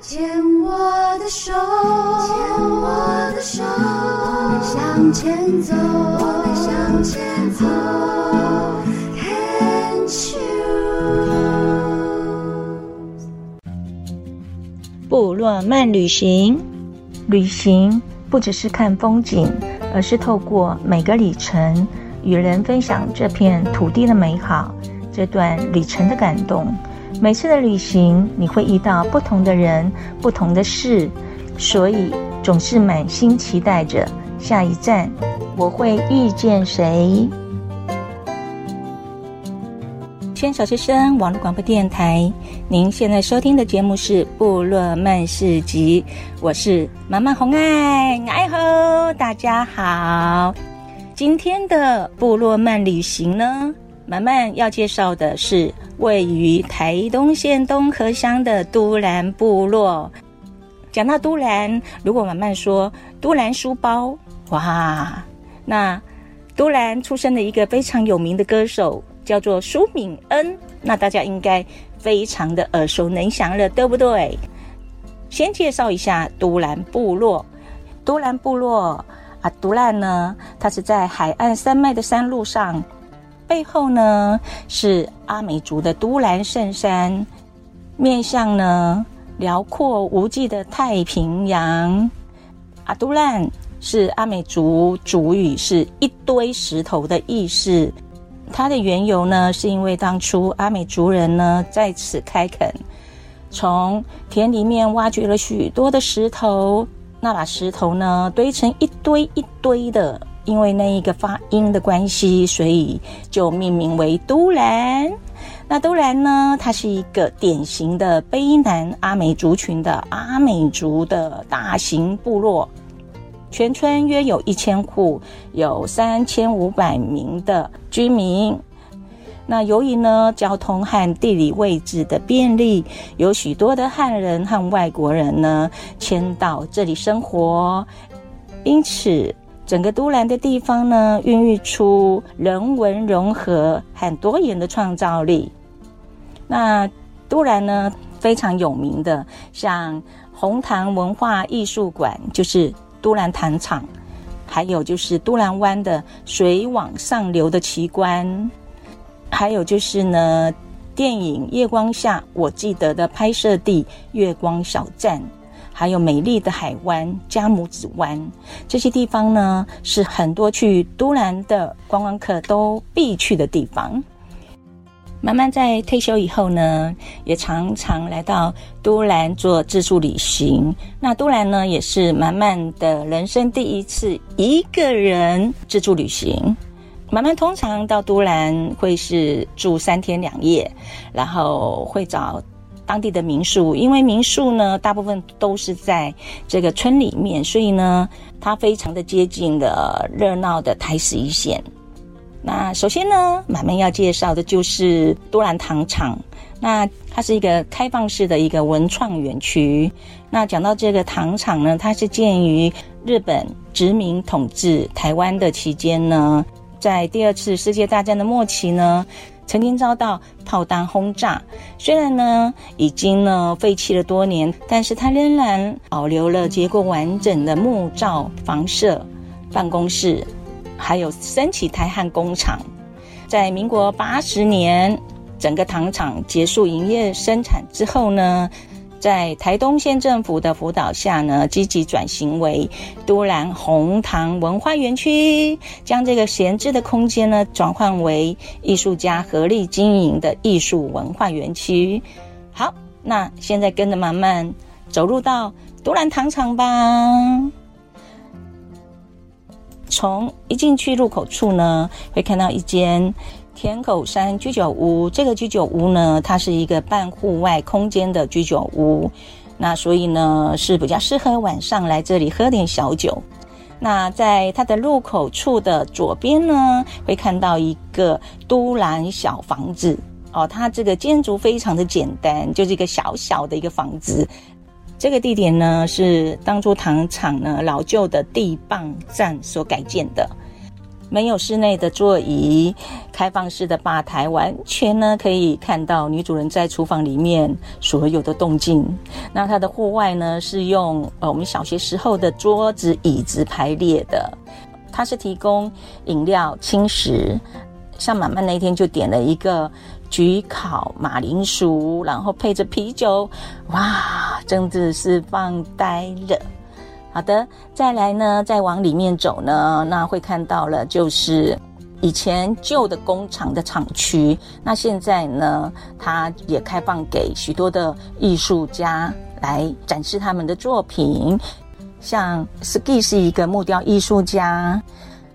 牵我的手，牵我的手，我们向前走，我们向前走。Can't you？部落漫旅行，旅行不只是看风景，而是透过每个里程，与人分享这片土地的美好，这段旅程的感动。每次的旅行，你会遇到不同的人、不同的事，所以总是满心期待着下一站我会遇见谁。牵小之声网络广播电台，您现在收听的节目是《部落漫市集》，我是妈妈红爱，爱吼，大家好。今天的部落漫旅行呢，慢慢要介绍的是位于台东县东河乡的都兰部落。讲到都兰，如果慢慢说都兰书包，哇，那都兰出生的一个非常有名的歌手叫做舒敏恩，那大家应该非常的耳熟能详了，对不对？先介绍一下都兰部落，都兰部落。啊，都兰呢，它是在海岸山脉的山路上，背后呢是阿美族的都兰圣山，面向呢辽阔无际的太平洋。阿，都兰是阿美族族语，是一堆石头的意思。它的缘由呢，是因为当初阿美族人呢在此开垦，从田里面挖掘了许多的石头。那把石头呢堆成一堆一堆的，因为那一个发音的关系，所以就命名为都兰。那都兰呢，它是一个典型的卑南阿美族群的阿美族的大型部落，全村约有一千户，有三千五百名的居民。那由于呢，交通和地理位置的便利，有许多的汉人和外国人呢迁到这里生活，因此整个都兰的地方呢，孕育出人文融合很多元的创造力。那都兰呢，非常有名的，像红糖文化艺术馆，就是都兰糖厂，还有就是都兰湾的水往上流的奇观。还有就是呢，电影《月光下》我记得的拍摄地月光小站，还有美丽的海湾加姆子湾，这些地方呢，是很多去都兰的观光客都必去的地方。慢慢在退休以后呢，也常常来到都兰做自助旅行。那都兰呢，也是慢慢的人生第一次一个人自助旅行。慢慢通常到都兰会是住三天两夜，然后会找当地的民宿，因为民宿呢大部分都是在这个村里面，所以呢它非常的接近的热闹的台十一线。那首先呢，慢慢要介绍的就是都兰糖厂，那它是一个开放式的一个文创园区。那讲到这个糖厂呢，它是建于日本殖民统治台湾的期间呢。在第二次世界大战的末期呢，曾经遭到炮弹轰炸。虽然呢已经呢废弃了多年，但是它仍然保留了结构完整的木造房舍、办公室，还有升起台焊工厂。在民国八十年，整个糖厂结束营业生产之后呢，在台东县政府的辅导下呢，积极转型为都兰红糖文化园区，将这个闲置的空间呢转换为艺术家合力经营的艺术文化园区。好，那现在跟着慢慢走入到都兰糖厂吧。从一进去入口处呢，会看到一间。田口山居酒屋，这个居酒屋呢，它是一个半户外空间的居酒屋，那所以呢是比较适合晚上来这里喝点小酒。那在它的入口处的左边呢，会看到一个都兰小房子哦，它这个建筑非常的简单，就是一个小小的一个房子。这个地点呢是当初糖厂呢老旧的地磅站所改建的。没有室内的座椅，开放式的吧台，完全呢可以看到女主人在厨房里面所有的动静。那它的户外呢是用呃我们小学时候的桌子椅子排列的，它是提供饮料轻食，像满满那天就点了一个焗烤马铃薯，然后配着啤酒，哇，真的是放呆了。好的，再来呢，再往里面走呢，那会看到了，就是以前旧的工厂的厂区。那现在呢，它也开放给许多的艺术家来展示他们的作品。像 Ski 是一个木雕艺术家，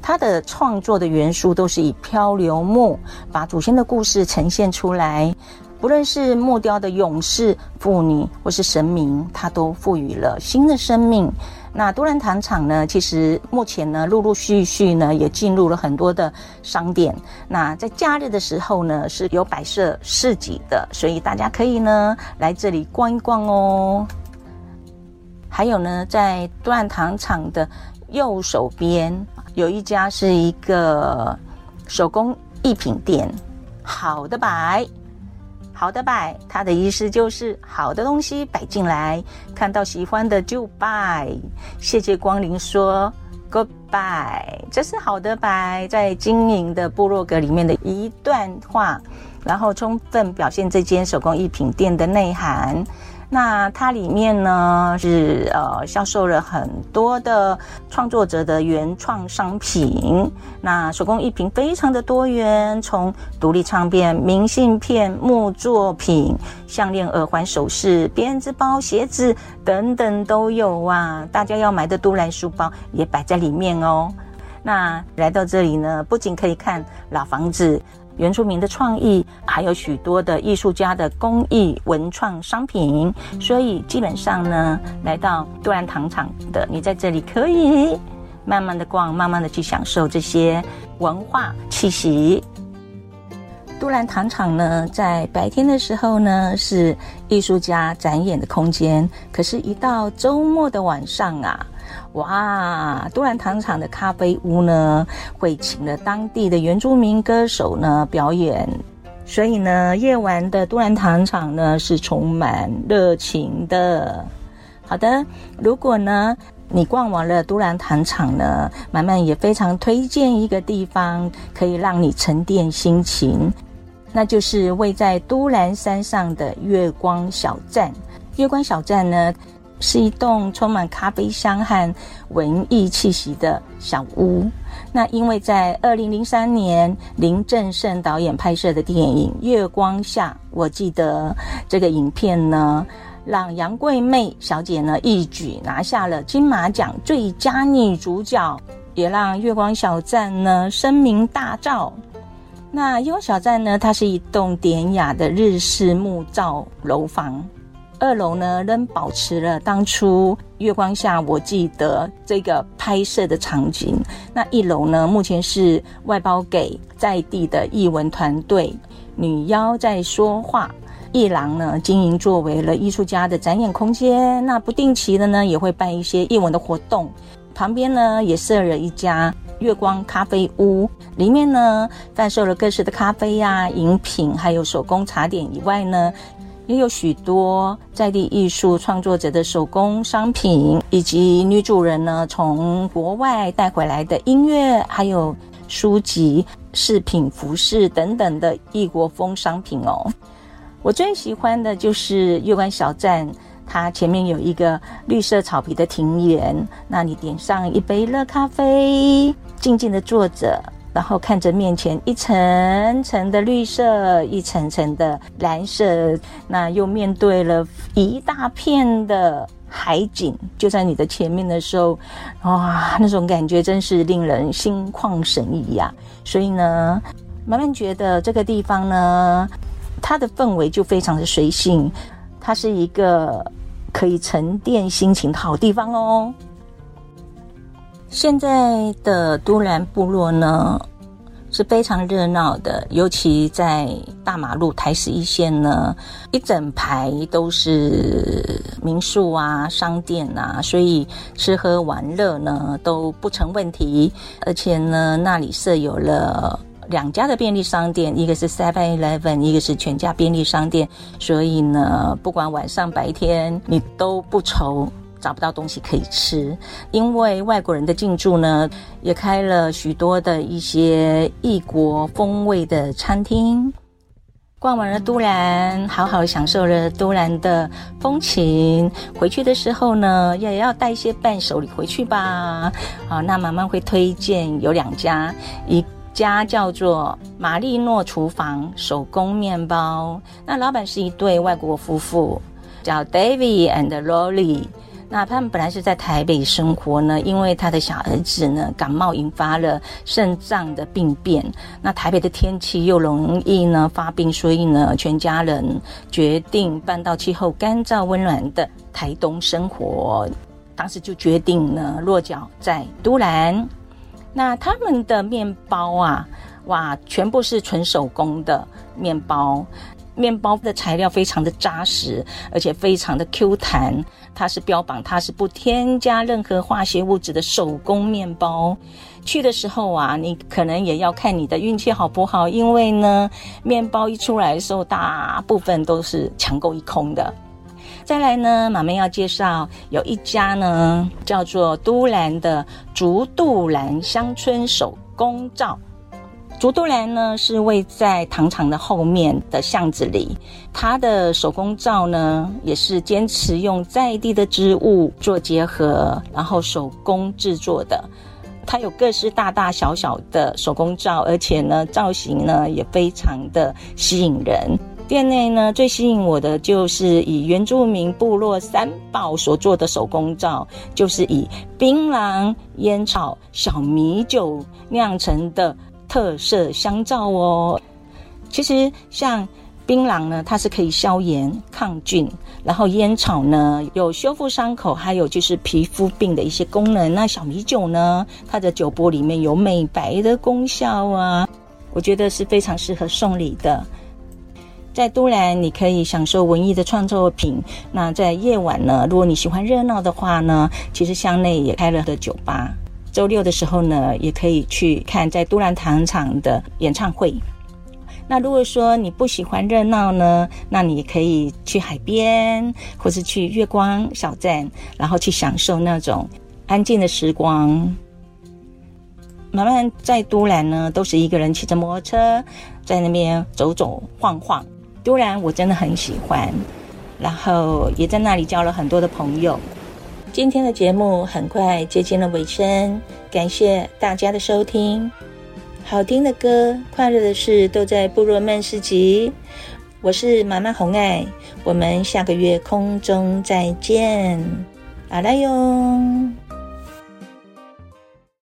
他的创作的元素都是以漂流木把祖先的故事呈现出来。不论是木雕的勇士、妇女，或是神明，他都赋予了新的生命。那都兰糖厂呢，其实目前呢，陆陆续续呢，也进入了很多的商店。那在假日的时候呢，是有摆设市集的，所以大家可以呢来这里逛一逛哦。还有呢，在都兰糖厂的右手边有一家是一个手工艺品店，好的摆。好的摆，它的意思就是好的东西摆进来，看到喜欢的就摆，谢谢光临说 goodbye，这是好的摆在经营的部落格里面的一段话，然后充分表现这间手工艺品店的内涵。那它里面呢是呃销售了很多的创作者的原创商品，那手工艺品非常的多元，从独立唱片、明信片、木作品、项链、耳环、首饰、编织包、鞋子等等都有啊！大家要买的都兰书包也摆在里面哦。那来到这里呢，不仅可以看老房子。原住民的创意，还有许多的艺术家的工艺文创商品，所以基本上呢，来到都兰糖厂的，你在这里可以慢慢的逛，慢慢的去享受这些文化气息。都兰糖厂呢，在白天的时候呢，是艺术家展演的空间，可是，一到周末的晚上啊。哇，都兰糖厂的咖啡屋呢，会请了当地的原住民歌手呢表演，所以呢，夜晚的都兰糖厂呢是充满热情的。好的，如果呢你逛完了都兰糖厂呢，满满也非常推荐一个地方，可以让你沉淀心情，那就是位在都兰山上的月光小站。月光小站呢，是一栋充满咖啡香和文艺气息的小屋。那因为在二零零三年林正盛导演拍摄的电影《月光下》，我记得这个影片呢，让杨贵媚小姐呢一举拿下了金马奖最佳女主角，也让月光小站呢声名大噪。那月光小站呢，它是一栋典雅的日式木造楼房。二楼呢，仍保持了当初月光下我记得这个拍摄的场景。那一楼呢，目前是外包给在地的艺文团队，女妖在说话。艺廊呢，经营作为了艺术家的展演空间。那不定期的呢，也会办一些艺文的活动。旁边呢，也设了一家月光咖啡屋，里面呢，贩售了各式的咖啡呀、啊、饮品，还有手工茶点以外呢。也有许多在地艺术创作者的手工商品，以及女主人呢从国外带回来的音乐，还有书籍、饰品、服饰等等的异国风商品哦。我最喜欢的就是月光小站，它前面有一个绿色草皮的庭园，那你点上一杯热咖啡，静静的坐着。然后看着面前一层层的绿色，一层层的蓝色，那又面对了一大片的海景，就在你的前面的时候，哇，那种感觉真是令人心旷神怡呀！所以呢，慢慢觉得这个地方呢，它的氛围就非常的随性，它是一个可以沉淀心情的好地方哦。现在的都兰部落呢，是非常热闹的，尤其在大马路台十一线呢，一整排都是民宿啊、商店啊，所以吃喝玩乐呢都不成问题。而且呢，那里设有了两家的便利商店，一个是 Seven Eleven，一个是全家便利商店，所以呢，不管晚上白天，你都不愁。找不到东西可以吃，因为外国人的进驻呢，也开了许多的一些异国风味的餐厅。逛完了都兰，好好享受了都兰的风情。回去的时候呢，也要带一些伴手礼回去吧。好，那妈妈会推荐有两家，一家叫做玛丽诺厨房手工面包，那老板是一对外国夫妇，叫 David and Lolly。那他们本来是在台北生活呢，因为他的小儿子呢感冒引发了肾脏的病变，那台北的天气又容易呢发病，所以呢全家人决定搬到气候干燥温暖的台东生活。当时就决定呢落脚在都兰。那他们的面包啊，哇，全部是纯手工的面包。面包的材料非常的扎实，而且非常的 Q 弹。它是标榜它是不添加任何化学物质的手工面包。去的时候啊，你可能也要看你的运气好不好，因为呢，面包一出来的时候，大部分都是抢购一空的。再来呢，马妹要介绍有一家呢，叫做都兰的竹度兰乡村手工皂。竹都兰呢，是位在糖厂的后面的巷子里，它的手工皂呢，也是坚持用在地的植物做结合，然后手工制作的。它有各式大大小小的手工皂，而且呢，造型呢也非常的吸引人。店内呢，最吸引我的就是以原住民部落三宝所做的手工皂，就是以槟榔、烟草、小米酒酿成的。特色香皂哦，其实像槟榔呢，它是可以消炎抗菌，然后烟草呢有修复伤口，还有就是皮肤病的一些功能。那小米酒呢，它的酒波里面有美白的功效啊，我觉得是非常适合送礼的。在都兰，你可以享受文艺的创作品。那在夜晚呢，如果你喜欢热闹的话呢，其实巷内也开了的酒吧。周六的时候呢，也可以去看在都兰糖厂的演唱会。那如果说你不喜欢热闹呢，那你可以去海边，或是去月光小站，然后去享受那种安静的时光。慢慢在都兰呢，都是一个人骑着摩托车在那边走走晃晃。都兰我真的很喜欢，然后也在那里交了很多的朋友。今天的节目很快接近了尾声，感谢大家的收听。好听的歌、快乐的事都在部落曼市集。我是妈妈红爱，我们下个月空中再见，阿拉哟。